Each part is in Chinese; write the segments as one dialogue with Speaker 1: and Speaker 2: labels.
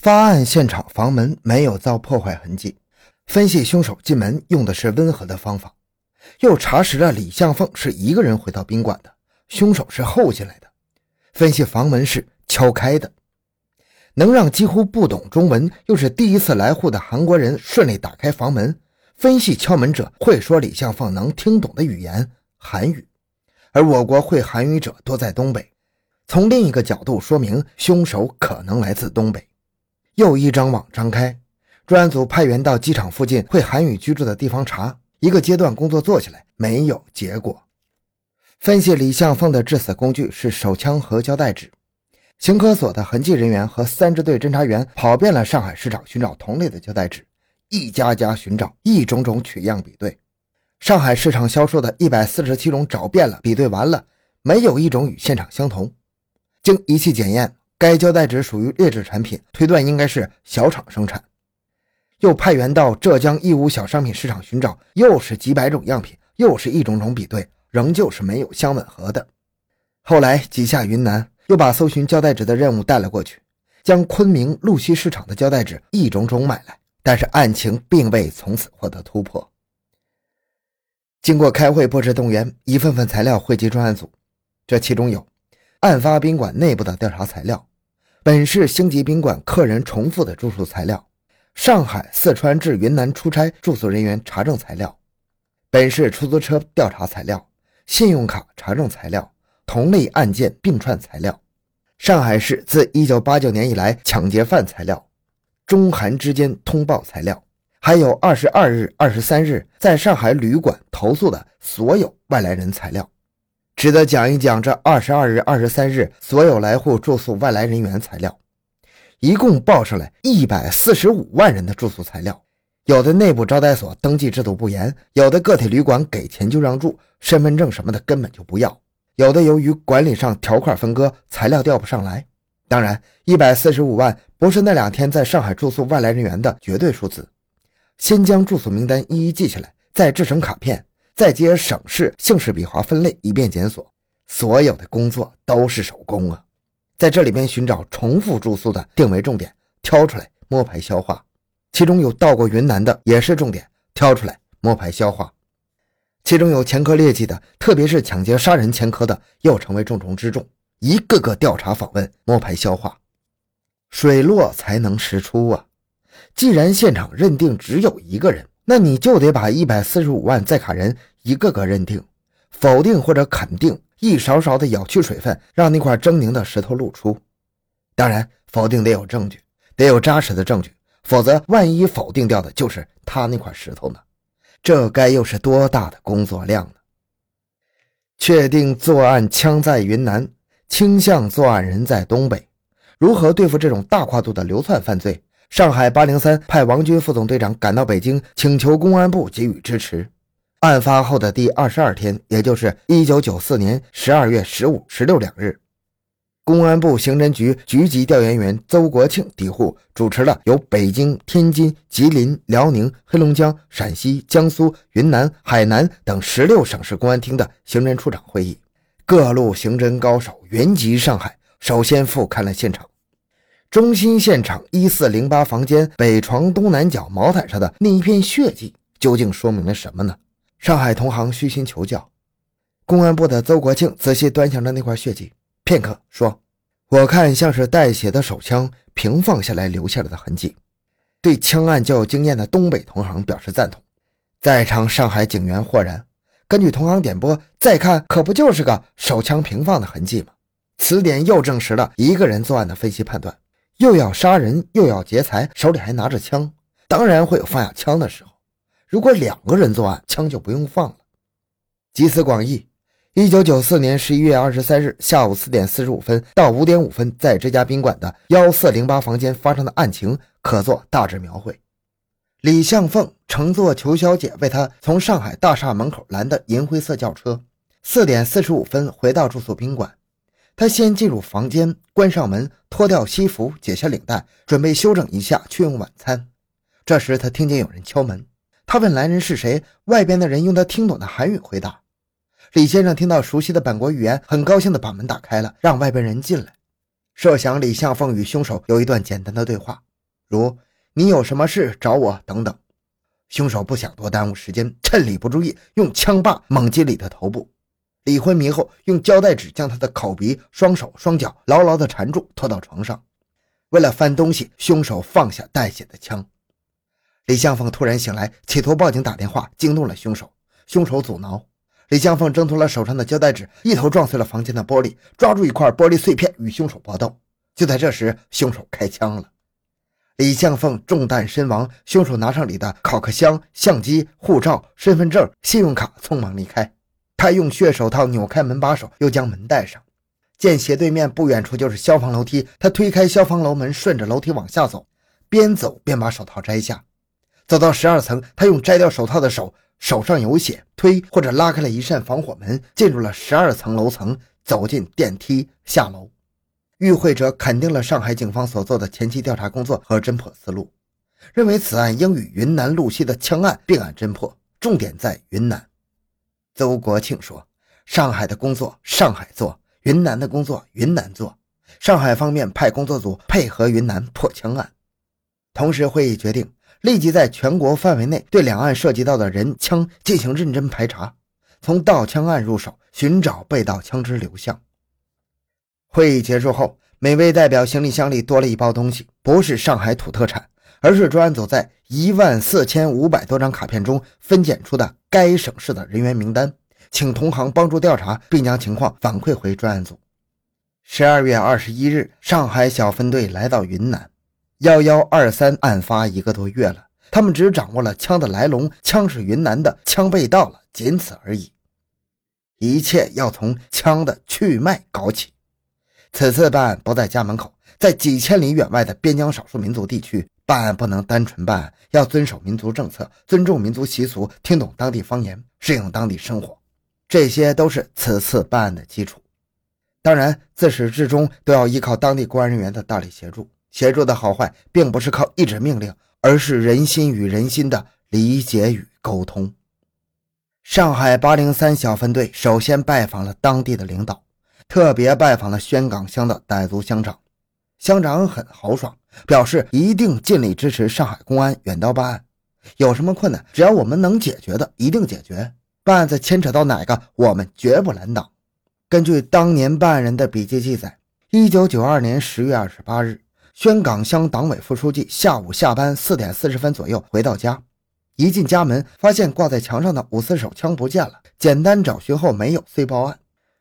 Speaker 1: 发案现场房门没有遭破坏痕迹，分析凶手进门用的是温和的方法，又查实了李向凤是一个人回到宾馆的，凶手是后进来的。分析房门是敲开的，能让几乎不懂中文又是第一次来沪的韩国人顺利打开房门。分析敲门者会说李向凤能听懂的语言韩语，而我国会韩语者多在东北。从另一个角度说明，凶手可能来自东北。又一张网张开，专案组派员到机场附近会韩语居住的地方查，一个阶段工作做起来没有结果。分析李向凤的致死工具是手枪和胶带纸，刑科所的痕迹人员和三支队侦查员跑遍了上海市场寻找同类的胶带纸，一家家寻找，一种种取样比对，上海市场销售的一百四十七种找遍了，比对完了，没有一种与现场相同。经仪器检验，该胶带纸属于劣质产品，推断应该是小厂生产。又派员到浙江义乌小商品市场寻找，又是几百种样品，又是一种种比对，仍旧是没有相吻合的。后来几下云南，又把搜寻胶带纸的任务带了过去，将昆明路西市场的胶带纸一种种买来，但是案情并未从此获得突破。经过开会布置动员，一份份材料汇集专案组，这其中有。案发宾馆内部的调查材料，本市星级宾馆客人重复的住宿材料，上海、四川至云南出差住宿人员查证材料，本市出租车调查材料，信用卡查证材料，同类案件并串材料，上海市自1989年以来抢劫犯材料，中韩之间通报材料，还有22日、23日在上海旅馆投诉的所有外来人材料。值得讲一讲这二十二日、二十三日所有来沪住宿外来人员材料，一共报上来一百四十五万人的住宿材料。有的内部招待所登记制度不严，有的个体旅馆给钱就让住，身份证什么的根本就不要。有的由于管理上条块分割，材料调不上来。当然，一百四十五万不是那两天在上海住宿外来人员的绝对数字。先将住宿名单一一记下来，再制成卡片。再接省市姓氏笔划分类，以便检索。所有的工作都是手工啊，在这里边寻找重复住宿的，定为重点，挑出来摸排消化。其中有到过云南的，也是重点，挑出来摸排消化。其中有前科劣迹的，特别是抢劫杀人前科的，又成为重中之重，一个个调查访问，摸排消化。水落才能石出啊！既然现场认定只有一个人，那你就得把一百四十五万在卡人。一个个认定、否定或者肯定，一勺勺的舀去水分，让那块狰狞的石头露出。当然，否定得有证据，得有扎实的证据，否则万一否定掉的就是他那块石头呢？这该又是多大的工作量呢？确定作案枪在云南，倾向作案人在东北，如何对付这种大跨度的流窜犯罪？上海八零三派王军副总队长赶到北京，请求公安部给予支持。案发后的第二十二天，也就是一九九四年十二月十五、十六两日，公安部刑侦局局级调研员邹国庆抵沪，主持了由北京、天津、吉林、辽宁、黑龙江、陕西、江苏、云南、海南等十六省市公安厅的刑侦处长会议，各路刑侦高手云集上海，首先复勘了现场。中心现场一四零八房间北床东南角毛毯上的那一片血迹，究竟说明了什么呢？上海同行虚心求教，公安部的邹国庆仔细端详着那块血迹，片刻说：“我看像是带血的手枪平放下来留下来的痕迹。”对枪案较有经验的东北同行表示赞同。在场上海警员豁然，根据同行点拨，再看可不就是个手枪平放的痕迹吗？此点又证实了一个人作案的分析判断：又要杀人又要劫财，手里还拿着枪，当然会有放下枪的时候。如果两个人作案，枪就不用放了。集思广益，一九九四年十一月二十三日下午四点四十五分到五点五分，在这家宾馆的幺四零八房间发生的案情，可做大致描绘。李向凤乘坐裘小姐为他从上海大厦门口拦的银灰色轿车，四点四十五分回到住宿宾馆。他先进入房间，关上门，脱掉西服，解下领带，准备休整一下去用晚餐。这时，他听见有人敲门。他问来人是谁，外边的人用他听懂的韩语回答。李先生听到熟悉的本国语言，很高兴地把门打开了，让外边人进来。设想李向凤与凶手有一段简单的对话，如“你有什么事找我”等等。凶手不想多耽误时间，趁李不注意，用枪把猛击李的头部。李昏迷后，用胶带纸将他的口鼻、双手、双脚牢牢地缠住，拖到床上。为了翻东西，凶手放下带血的枪。李向凤突然醒来，企图报警打电话，惊动了凶手。凶手阻挠，李向凤挣脱了手上的胶带纸，一头撞碎了房间的玻璃，抓住一块玻璃碎片与凶手搏斗。就在这时，凶手开枪了。李向凤中弹身亡。凶手拿上李的考克箱、相机、护照、身份证、信用卡，匆忙离开。他用血手套扭开门把手，又将门带上。见斜对面不远处就是消防楼梯，他推开消防楼门，顺着楼梯往下走，边走边把手套摘下。走到十二层，他用摘掉手套的手手上有血，推或者拉开了一扇防火门，进入了十二层楼层，走进电梯下楼。与会者肯定了上海警方所做的前期调查工作和侦破思路，认为此案应与云南路西的枪案并案侦破，重点在云南。邹国庆说：“上海的工作上海做。”云南的工作，云南做。上海方面派工作组配合云南破枪案。同时，会议决定立即在全国范围内对两岸涉及到的人枪进行认真排查，从盗枪案入手，寻找被盗枪支流向。会议结束后，每位代表行李箱里多了一包东西，不是上海土特产，而是专案组在一万四千五百多张卡片中分拣出的该省市的人员名单。请同行帮助调查，并将情况反馈回专案组。十二月二十一日，上海小分队来到云南。幺幺二三案发一个多月了，他们只掌握了枪的来龙，枪是云南的，枪被盗了，仅此而已。一切要从枪的去脉搞起。此次办案不在家门口，在几千里远外的边疆少数民族地区办案，不能单纯办案，要遵守民族政策，尊重民族习俗，听懂当地方言，适应当地生活。这些都是此次办案的基础，当然自始至终都要依靠当地公安人员的大力协助。协助的好坏，并不是靠一纸命令，而是人心与人心的理解与沟通。上海八零三小分队首先拜访了当地的领导，特别拜访了宣岗乡的傣族乡长。乡长很豪爽，表示一定尽力支持上海公安远道办案，有什么困难，只要我们能解决的，一定解决。办案子牵扯到哪个，我们绝不拦挡。根据当年办案人的笔记记载，一九九二年十月二十八日，宣岗乡党委副书记下午下班四点四十分左右回到家，一进家门，发现挂在墙上的五四手枪不见了。简单找寻后没有，遂报案。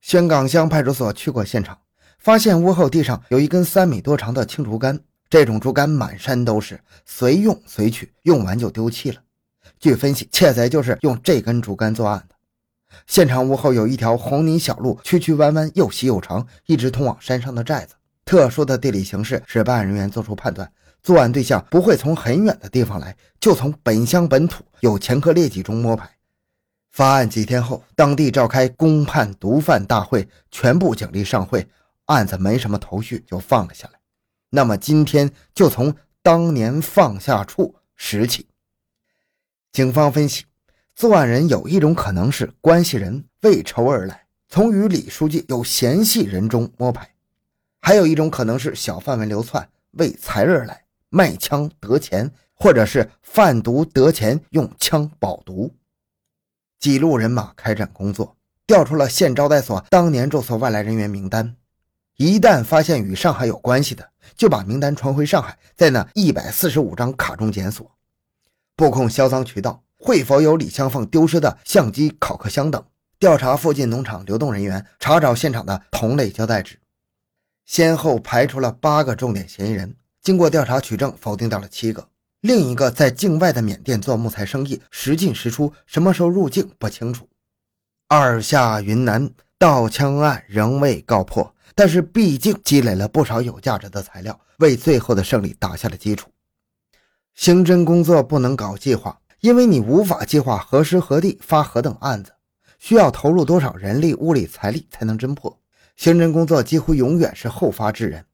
Speaker 1: 宣岗乡派出所去过现场，发现屋后地上有一根三米多长的青竹竿，这种竹竿满山都是，随用随取，用完就丢弃了。据分析，窃贼就是用这根竹竿作案的。现场屋后有一条红泥小路，曲曲弯弯，又细又长，一直通往山上的寨子。特殊的地理形势使办案人员做出判断：作案对象不会从很远的地方来，就从本乡本土有前科劣迹中摸排。发案几天后，当地召开公判毒贩大会，全部警力上会，案子没什么头绪，就放了下来。那么今天就从当年放下处拾起。警方分析，作案人有一种可能是关系人为仇而来，从与李书记有嫌隙人中摸排；还有一种可能是小范围流窜，为财而来，卖枪得钱，或者是贩毒得钱用枪保毒。几路人马开展工作，调出了县招待所当年住宿外来人员名单。一旦发现与上海有关系的，就把名单传回上海，在那一百四十五张卡中检索。布控销赃渠道，会否有李香凤丢失的相机、考克箱等？调查附近农场流动人员，查找现场的同类胶带纸。先后排除了八个重点嫌疑人，经过调查取证，否定掉了七个。另一个在境外的缅甸做木材生意，时进时出，什么时候入境不清楚。二下云南盗枪案仍未告破，但是毕竟积累了不少有价值的材料，为最后的胜利打下了基础。刑侦工作不能搞计划，因为你无法计划何时何地发何等案子，需要投入多少人力、物力、财力才能侦破。刑侦工作几乎永远是后发制人。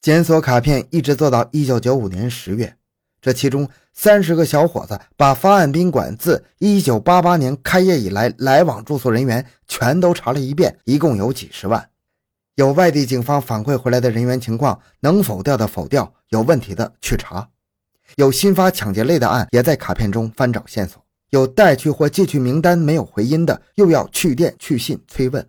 Speaker 1: 检索卡片一直做到一九九五年十月，这其中三十个小伙子把发案宾馆自一九八八年开业以来来往住宿人员全都查了一遍，一共有几十万。有外地警方反馈回来的人员情况，能否调的否调，有问题的去查。有新发抢劫类的案，也在卡片中翻找线索。有带去或寄去名单没有回音的，又要去电去信催问。